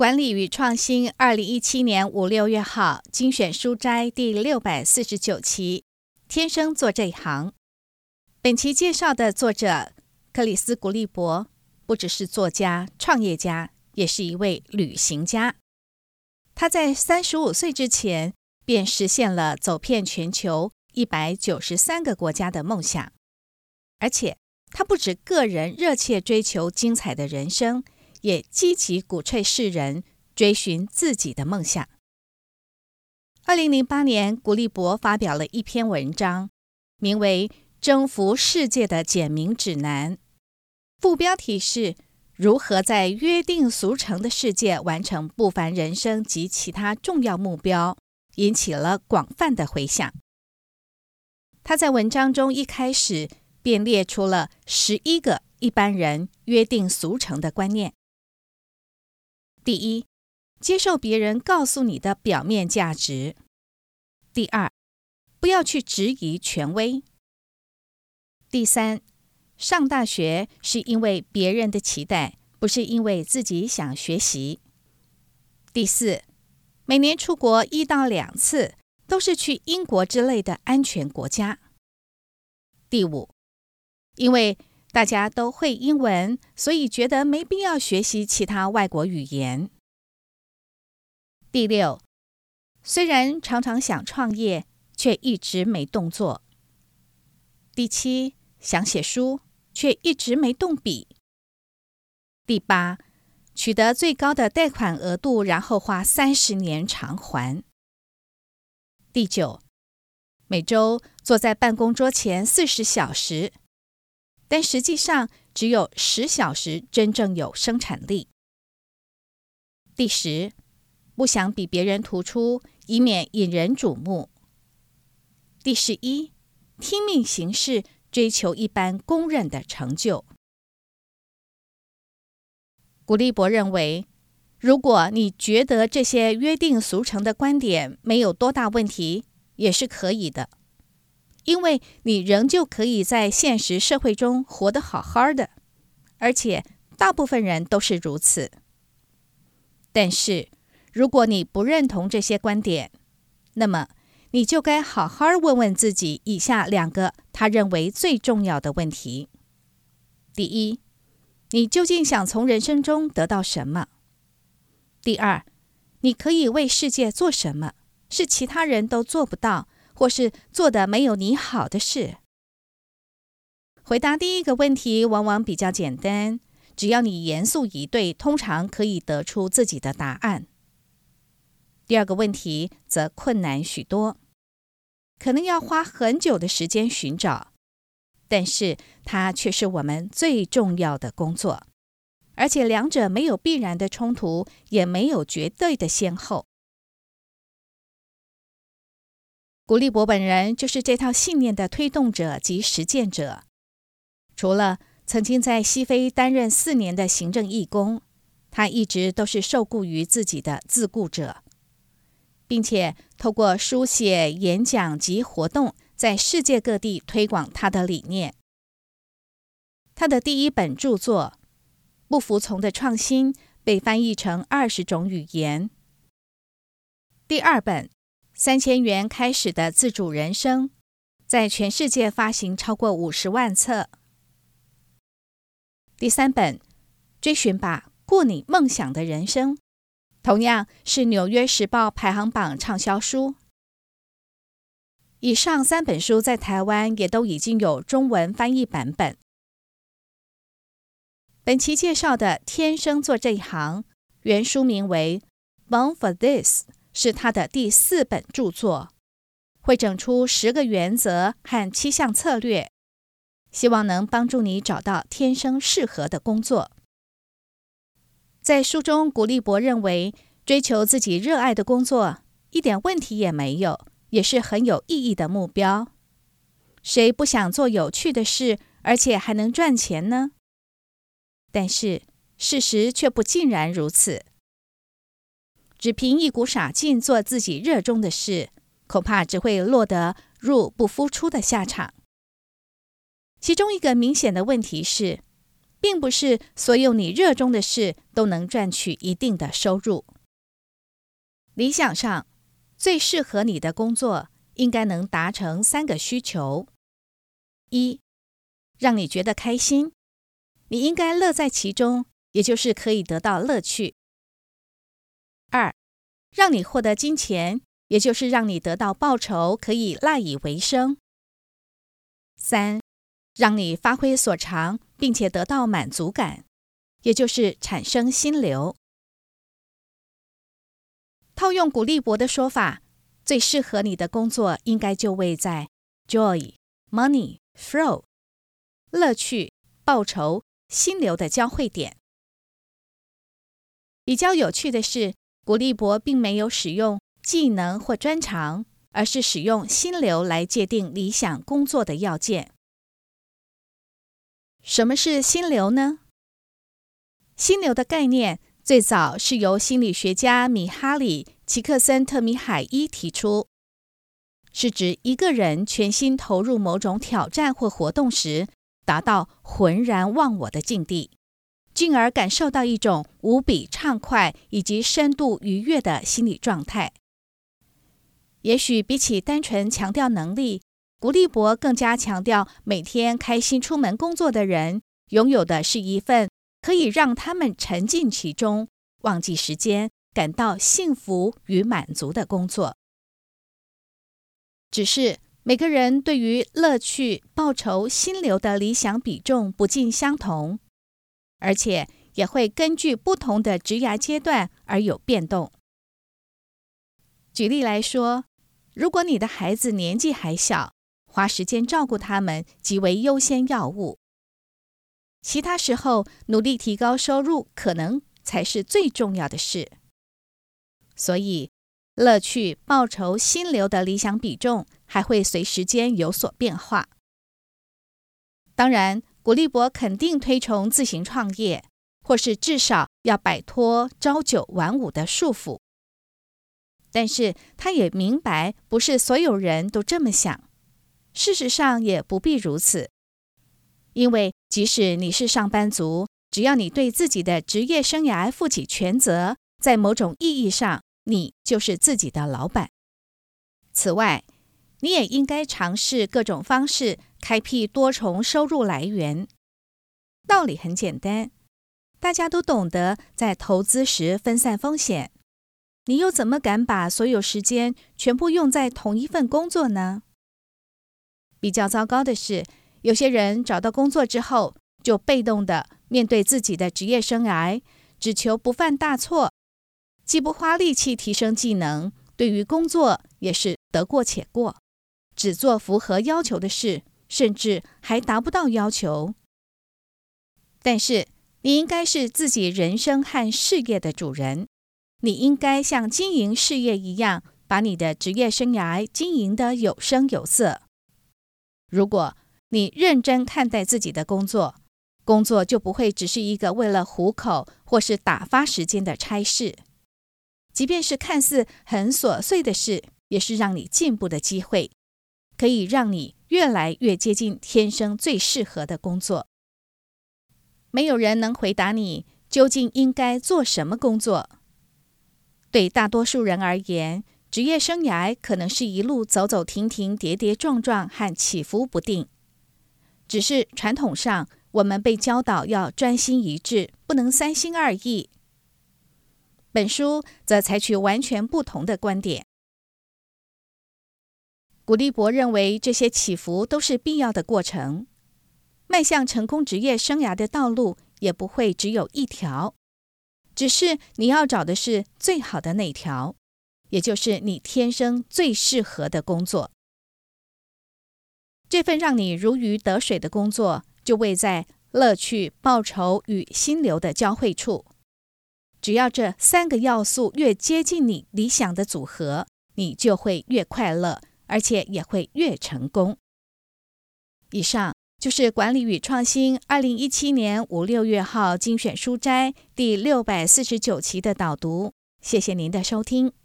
管理与创新，二零一七年五六月号精选书斋第六百四十九期，天生做这一行。本期介绍的作者克里斯·古利伯，不只是作家、创业家，也是一位旅行家。他在三十五岁之前便实现了走遍全球一百九十三个国家的梦想，而且他不止个人热切追求精彩的人生。也积极鼓吹世人追寻自己的梦想。二零零八年，古利伯发表了一篇文章，名为《征服世界的简明指南》，副标题是“如何在约定俗成的世界完成不凡人生及其他重要目标”，引起了广泛的回响。他在文章中一开始便列出了十一个一般人约定俗成的观念。第一，接受别人告诉你的表面价值。第二，不要去质疑权威。第三，上大学是因为别人的期待，不是因为自己想学习。第四，每年出国一到两次，都是去英国之类的安全国家。第五，因为大家都会英文，所以觉得没必要学习其他外国语言。第六，虽然常常想创业，却一直没动作。第七，想写书，却一直没动笔。第八，取得最高的贷款额度，然后花三十年偿还。第九，每周坐在办公桌前四十小时。但实际上只有十小时真正有生产力。第十，不想比别人突出，以免引人瞩目。第十一，听命行事，追求一般公认的成就。古利伯认为，如果你觉得这些约定俗成的观点没有多大问题，也是可以的。因为你仍旧可以在现实社会中活得好好的，而且大部分人都是如此。但是，如果你不认同这些观点，那么你就该好好问问自己以下两个他认为最重要的问题：第一，你究竟想从人生中得到什么？第二，你可以为世界做什么？是其他人都做不到。或是做的没有你好的事。回答第一个问题往往比较简单，只要你严肃以对，通常可以得出自己的答案。第二个问题则困难许多，可能要花很久的时间寻找，但是它却是我们最重要的工作，而且两者没有必然的冲突，也没有绝对的先后。古利伯本人就是这套信念的推动者及实践者。除了曾经在西非担任四年的行政义工，他一直都是受雇于自己的自雇者，并且透过书写、演讲及活动，在世界各地推广他的理念。他的第一本著作《不服从的创新》被翻译成二十种语言。第二本。三千元开始的自主人生，在全世界发行超过五十万册。第三本《追寻吧，过你梦想的人生》，同样是《纽约时报》排行榜畅销书。以上三本书在台湾也都已经有中文翻译版本。本期介绍的《天生做这一行》，原书名为《Born for This》。是他的第四本著作，汇整出十个原则和七项策略，希望能帮助你找到天生适合的工作。在书中，古利伯认为，追求自己热爱的工作一点问题也没有，也是很有意义的目标。谁不想做有趣的事，而且还能赚钱呢？但是事实却不尽然如此。只凭一股傻劲做自己热衷的事，恐怕只会落得入不敷出的下场。其中一个明显的问题是，并不是所有你热衷的事都能赚取一定的收入。理想上，最适合你的工作应该能达成三个需求：一，让你觉得开心，你应该乐在其中，也就是可以得到乐趣；让你获得金钱，也就是让你得到报酬，可以赖以为生；三，让你发挥所长，并且得到满足感，也就是产生心流。套用古利伯的说法，最适合你的工作应该就位在 joy、money、flow，乐趣、报酬、心流的交汇点。比较有趣的是，古利伯并没有使用技能或专长，而是使用心流来界定理想工作的要件。什么是心流呢？心流的概念最早是由心理学家米哈里·齐克森特米海伊提出，是指一个人全心投入某种挑战或活动时，达到浑然忘我的境地，进而感受到一种无比畅快以及深度愉悦的心理状态。也许比起单纯强调能力，古利伯更加强调，每天开心出门工作的人，拥有的是一份可以让他们沉浸其中、忘记时间、感到幸福与满足的工作。只是每个人对于乐趣、报酬、心流的理想比重不尽相同，而且也会根据不同的职涯阶段而有变动。举例来说，如果你的孩子年纪还小，花时间照顾他们即为优先要务，其他时候努力提高收入可能才是最重要的事。所以，乐趣、报酬、心流的理想比重还会随时间有所变化。当然，古利伯肯定推崇自行创业，或是至少要摆脱朝九晚五的束缚。但是，他也明白，不是所有人都这么想。事实上也不必如此，因为即使你是上班族，只要你对自己的职业生涯负起全责，在某种意义上，你就是自己的老板。此外，你也应该尝试各种方式，开辟多重收入来源。道理很简单，大家都懂得在投资时分散风险，你又怎么敢把所有时间全部用在同一份工作呢？比较糟糕的是，有些人找到工作之后，就被动地面对自己的职业生涯，只求不犯大错，既不花力气提升技能，对于工作也是得过且过，只做符合要求的事，甚至还达不到要求。但是，你应该是自己人生和事业的主人，你应该像经营事业一样，把你的职业生涯经营的有声有色。如果你认真看待自己的工作，工作就不会只是一个为了糊口或是打发时间的差事。即便是看似很琐碎的事，也是让你进步的机会，可以让你越来越接近天生最适合的工作。没有人能回答你究竟应该做什么工作。对大多数人而言，职业生涯可能是一路走走停停、跌跌撞撞和起伏不定。只是传统上，我们被教导要专心一致，不能三心二意。本书则采取完全不同的观点。古利伯认为，这些起伏都是必要的过程。迈向成功职业生涯的道路也不会只有一条，只是你要找的是最好的那条。也就是你天生最适合的工作，这份让你如鱼得水的工作，就位在乐趣、报酬与心流的交汇处。只要这三个要素越接近你理想的组合，你就会越快乐，而且也会越成功。以上就是《管理与创新》二零一七年五六月号精选书斋第六百四十九期的导读。谢谢您的收听。